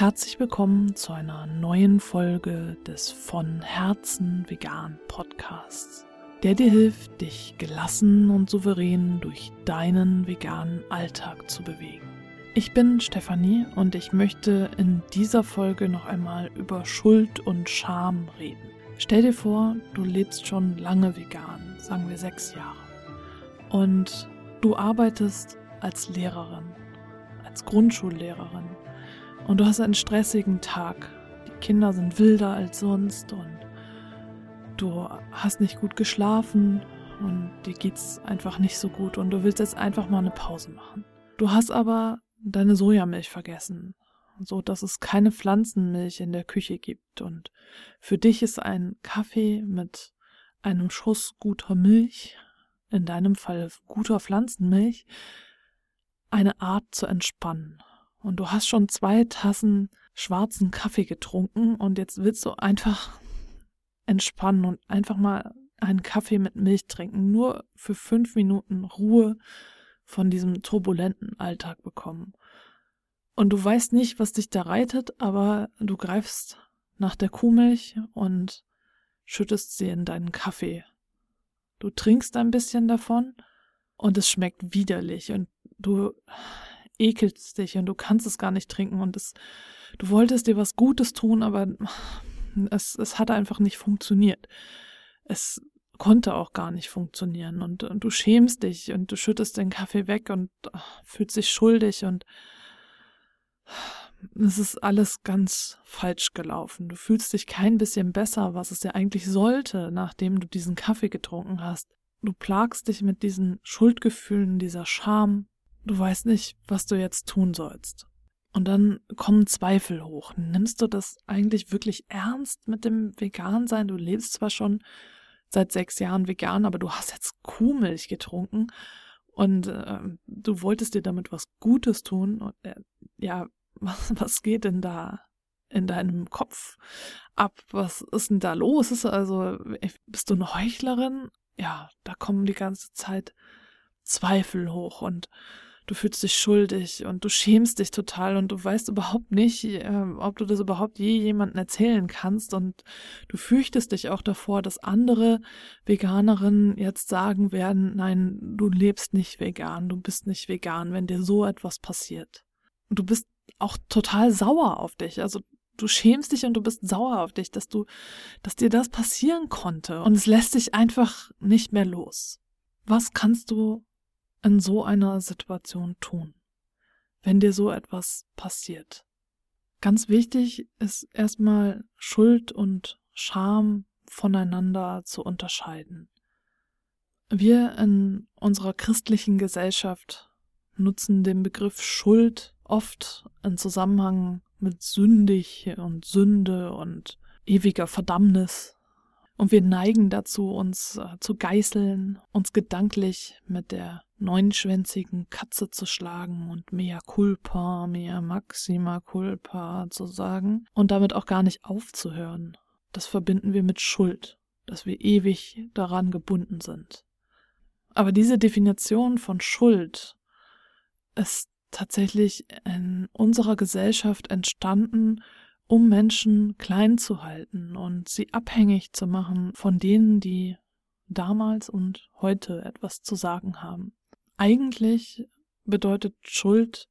Herzlich willkommen zu einer neuen Folge des von Herzen vegan Podcasts, der dir hilft, dich gelassen und souverän durch deinen veganen Alltag zu bewegen. Ich bin Stefanie und ich möchte in dieser Folge noch einmal über Schuld und Scham reden. Stell dir vor, du lebst schon lange vegan, sagen wir sechs Jahre, und du arbeitest als Lehrerin, als Grundschullehrerin und du hast einen stressigen Tag. Die Kinder sind wilder als sonst und du hast nicht gut geschlafen und dir geht's einfach nicht so gut und du willst jetzt einfach mal eine Pause machen. Du hast aber deine Sojamilch vergessen, so dass es keine Pflanzenmilch in der Küche gibt und für dich ist ein Kaffee mit einem Schuss guter Milch, in deinem Fall guter Pflanzenmilch, eine Art zu entspannen und du hast schon zwei Tassen schwarzen Kaffee getrunken und jetzt willst du einfach entspannen und einfach mal einen Kaffee mit Milch trinken, nur für fünf Minuten Ruhe von diesem turbulenten Alltag bekommen. Und du weißt nicht, was dich da reitet, aber du greifst nach der Kuhmilch und schüttest sie in deinen Kaffee. Du trinkst ein bisschen davon und es schmeckt widerlich und du ekelst dich und du kannst es gar nicht trinken und es, du wolltest dir was Gutes tun, aber es, es hat einfach nicht funktioniert. Es konnte auch gar nicht funktionieren und, und du schämst dich und du schüttest den Kaffee weg und ach, fühlst dich schuldig und es ist alles ganz falsch gelaufen. Du fühlst dich kein bisschen besser, was es ja eigentlich sollte, nachdem du diesen Kaffee getrunken hast. Du plagst dich mit diesen Schuldgefühlen, dieser Scham, Du weißt nicht, was du jetzt tun sollst. Und dann kommen Zweifel hoch. Nimmst du das eigentlich wirklich ernst mit dem Vegansein? Du lebst zwar schon seit sechs Jahren vegan, aber du hast jetzt Kuhmilch getrunken und äh, du wolltest dir damit was Gutes tun. Und, äh, ja, was, was geht denn da in deinem Kopf ab? Was ist denn da los? Ist also, bist du eine Heuchlerin? Ja, da kommen die ganze Zeit Zweifel hoch und du fühlst dich schuldig und du schämst dich total und du weißt überhaupt nicht, äh, ob du das überhaupt je jemandem erzählen kannst und du fürchtest dich auch davor, dass andere Veganerinnen jetzt sagen werden, nein, du lebst nicht vegan, du bist nicht vegan, wenn dir so etwas passiert. Und du bist auch total sauer auf dich, also du schämst dich und du bist sauer auf dich, dass du, dass dir das passieren konnte und es lässt dich einfach nicht mehr los. Was kannst du in so einer Situation tun, wenn dir so etwas passiert? Ganz wichtig ist erstmal Schuld und Scham voneinander zu unterscheiden. Wir in unserer christlichen Gesellschaft nutzen den Begriff Schuld oft in Zusammenhang mit sündig und Sünde und ewiger Verdammnis und wir neigen dazu, uns äh, zu geißeln, uns gedanklich mit der neunschwänzigen Katze zu schlagen und mea culpa, mea maxima culpa zu sagen und damit auch gar nicht aufzuhören. Das verbinden wir mit Schuld, dass wir ewig daran gebunden sind. Aber diese Definition von Schuld ist tatsächlich in unserer Gesellschaft entstanden um Menschen klein zu halten und sie abhängig zu machen von denen, die damals und heute etwas zu sagen haben. Eigentlich bedeutet Schuld,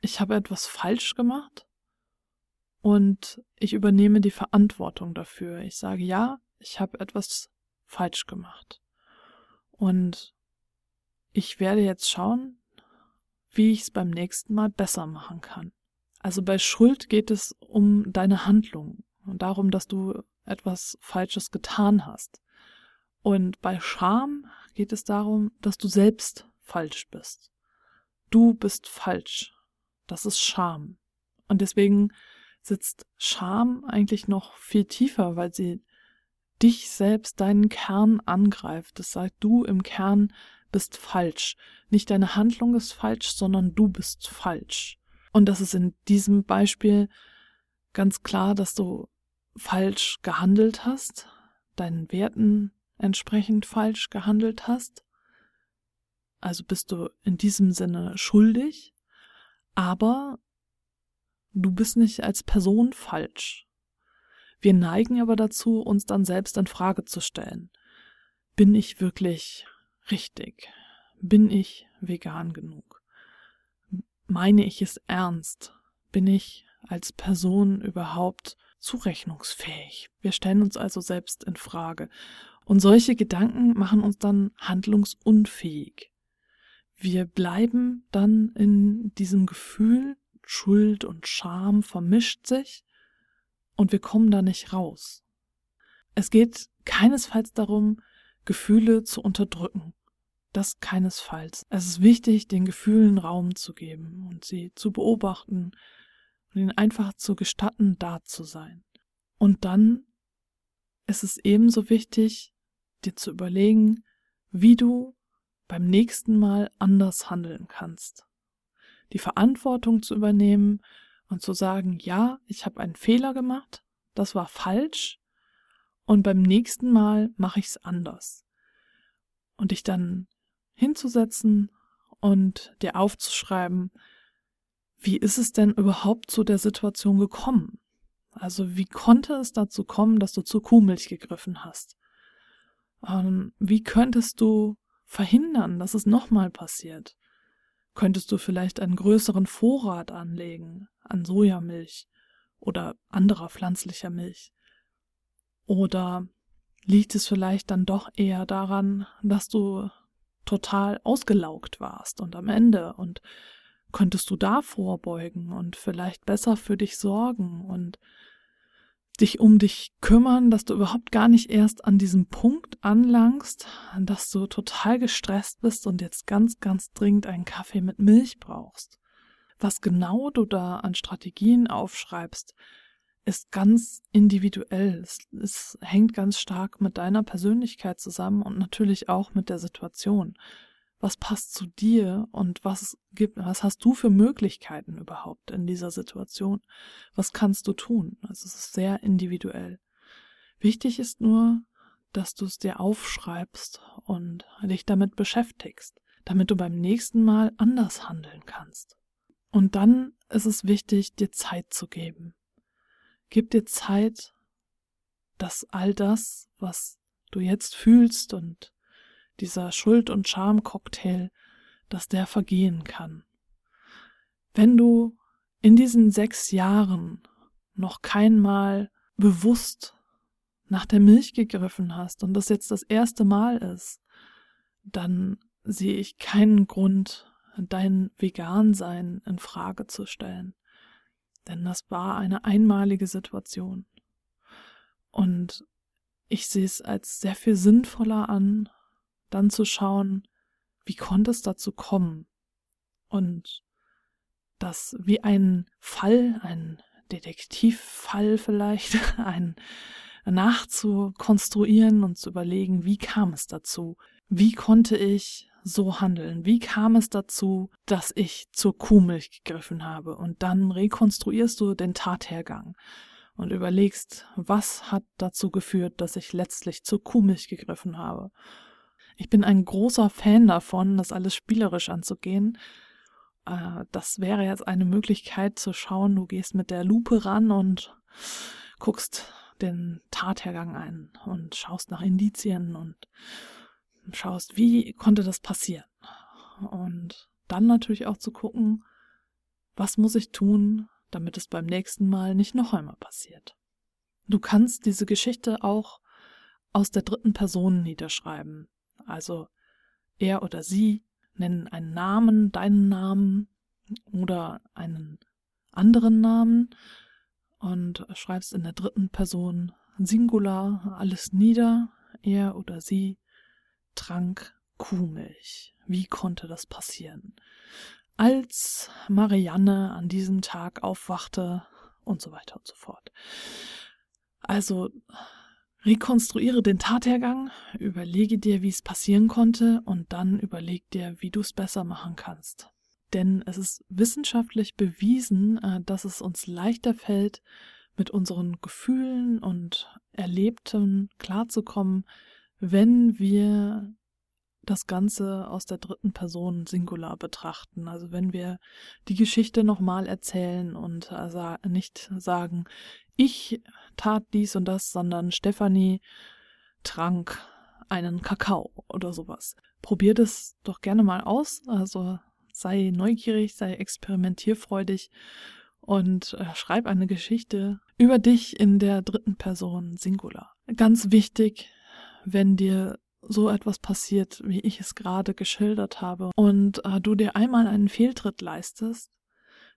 ich habe etwas falsch gemacht und ich übernehme die Verantwortung dafür. Ich sage ja, ich habe etwas falsch gemacht. Und ich werde jetzt schauen, wie ich es beim nächsten Mal besser machen kann. Also bei Schuld geht es um deine Handlung und darum, dass du etwas Falsches getan hast. Und bei Scham geht es darum, dass du selbst falsch bist. Du bist falsch. Das ist Scham. Und deswegen sitzt Scham eigentlich noch viel tiefer, weil sie dich selbst, deinen Kern angreift. Das sagt, du im Kern bist falsch. Nicht deine Handlung ist falsch, sondern du bist falsch. Und das ist in diesem Beispiel ganz klar, dass du falsch gehandelt hast, deinen Werten entsprechend falsch gehandelt hast. Also bist du in diesem Sinne schuldig, aber Du bist nicht als Person falsch. Wir neigen aber dazu, uns dann selbst in Frage zu stellen. Bin ich wirklich richtig? Bin ich vegan genug? Meine ich es ernst? Bin ich als Person überhaupt zurechnungsfähig? Wir stellen uns also selbst in Frage. Und solche Gedanken machen uns dann handlungsunfähig. Wir bleiben dann in diesem Gefühl, Schuld und Scham vermischt sich und wir kommen da nicht raus. Es geht keinesfalls darum, Gefühle zu unterdrücken. Das keinesfalls. Es ist wichtig, den Gefühlen Raum zu geben und sie zu beobachten und ihnen einfach zu gestatten, da zu sein. Und dann ist es ebenso wichtig, dir zu überlegen, wie du beim nächsten Mal anders handeln kannst. Die Verantwortung zu übernehmen und zu sagen, ja, ich habe einen Fehler gemacht, das war falsch, und beim nächsten Mal mache ich es anders. Und dich dann hinzusetzen und dir aufzuschreiben, wie ist es denn überhaupt zu der Situation gekommen? Also wie konnte es dazu kommen, dass du zur Kuhmilch gegriffen hast? Ähm, wie könntest du verhindern, dass es nochmal passiert? Könntest du vielleicht einen größeren Vorrat anlegen an Sojamilch oder anderer pflanzlicher Milch? Oder liegt es vielleicht dann doch eher daran, dass du total ausgelaugt warst und am Ende und könntest du da vorbeugen und vielleicht besser für dich sorgen und dich um dich kümmern, dass du überhaupt gar nicht erst an diesem Punkt anlangst, dass du total gestresst bist und jetzt ganz, ganz dringend einen Kaffee mit Milch brauchst. Was genau du da an Strategien aufschreibst, ist ganz individuell. Es, es, hängt ganz stark mit deiner Persönlichkeit zusammen und natürlich auch mit der Situation. Was passt zu dir und was gibt, was hast du für Möglichkeiten überhaupt in dieser Situation? Was kannst du tun? Also es ist sehr individuell. Wichtig ist nur, dass du es dir aufschreibst und dich damit beschäftigst, damit du beim nächsten Mal anders handeln kannst. Und dann ist es wichtig, dir Zeit zu geben. Gib dir Zeit, dass all das, was du jetzt fühlst und dieser Schuld- und Scham-Cocktail, dass der vergehen kann. Wenn du in diesen sechs Jahren noch keinmal bewusst nach der Milch gegriffen hast und das jetzt das erste Mal ist, dann sehe ich keinen Grund, dein Vegan-Sein in Frage zu stellen denn das war eine einmalige Situation. Und ich sehe es als sehr viel sinnvoller an, dann zu schauen, wie konnte es dazu kommen? Und das wie ein Fall, ein Detektivfall vielleicht, ein nachzukonstruieren und zu überlegen, wie kam es dazu? Wie konnte ich so handeln? Wie kam es dazu, dass ich zur Kuhmilch gegriffen habe? Und dann rekonstruierst du den Tathergang und überlegst, was hat dazu geführt, dass ich letztlich zur Kuhmilch gegriffen habe. Ich bin ein großer Fan davon, das alles spielerisch anzugehen. Äh, das wäre jetzt eine Möglichkeit zu schauen, du gehst mit der Lupe ran und guckst den Tathergang ein und schaust nach Indizien und schaust, wie konnte das passieren? Und dann natürlich auch zu gucken, was muss ich tun, damit es beim nächsten Mal nicht noch einmal passiert. Du kannst diese Geschichte auch aus der dritten Person niederschreiben. Also er oder sie nennen einen Namen, deinen Namen oder einen anderen Namen und schreibst in der dritten Person Singular alles nieder, er oder sie trank Kuhmilch. Wie konnte das passieren? Als Marianne an diesem Tag aufwachte und so weiter und so fort. Also rekonstruiere den Tathergang, überlege dir, wie es passieren konnte und dann überleg dir, wie du es besser machen kannst. Denn es ist wissenschaftlich bewiesen, äh, dass es uns leichter fällt, mit unseren Gefühlen und Erlebten klarzukommen, wenn wir das Ganze aus der dritten Person Singular betrachten. Also wenn wir die Geschichte nochmal erzählen und also nicht sagen, ich tat dies und das, sondern Stefanie trank einen Kakao oder sowas. Probier das doch gerne mal aus. Also sei neugierig, sei experimentierfreudig und äh, schreib eine Geschichte über dich in der dritten Person Singular. Ganz wichtig, wenn dir so etwas passiert, wie ich es gerade geschildert habe, und äh, du dir einmal einen Fehltritt leistest,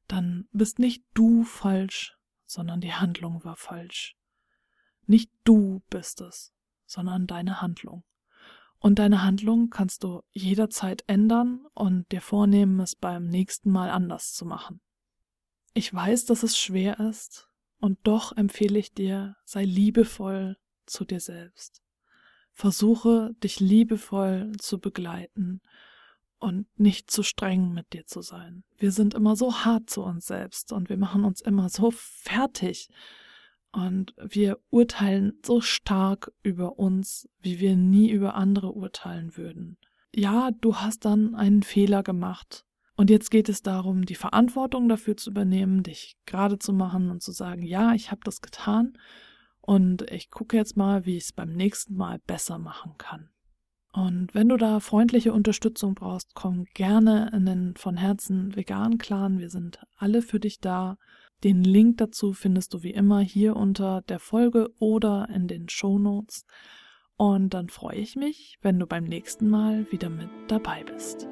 dann bist nicht du falsch, sondern die Handlung war falsch. Nicht du bist es, sondern deine Handlung. Und deine Handlung kannst du jederzeit ändern und dir vornehmen, es beim nächsten Mal anders zu machen. Ich weiß, dass es schwer ist, und doch empfehle ich dir, sei liebevoll zu dir selbst. Versuche, dich liebevoll zu begleiten und nicht zu streng mit dir zu sein. Wir sind immer so hart zu uns selbst und wir machen uns immer so fertig und wir urteilen so stark über uns, wie wir nie über andere urteilen würden. Ja, du hast dann einen Fehler gemacht. Und jetzt geht es darum, die Verantwortung dafür zu übernehmen, dich gerade zu machen und zu sagen, ja, ich habe das getan und ich gucke jetzt mal, wie ich es beim nächsten Mal besser machen kann. Und wenn du da freundliche Unterstützung brauchst, komm gerne in den von Herzen veganen Clan. Wir sind alle für dich da. Den Link dazu findest du wie immer hier unter der Folge oder in den Show Notes. Und dann freue ich mich, wenn du beim nächsten Mal wieder mit dabei bist.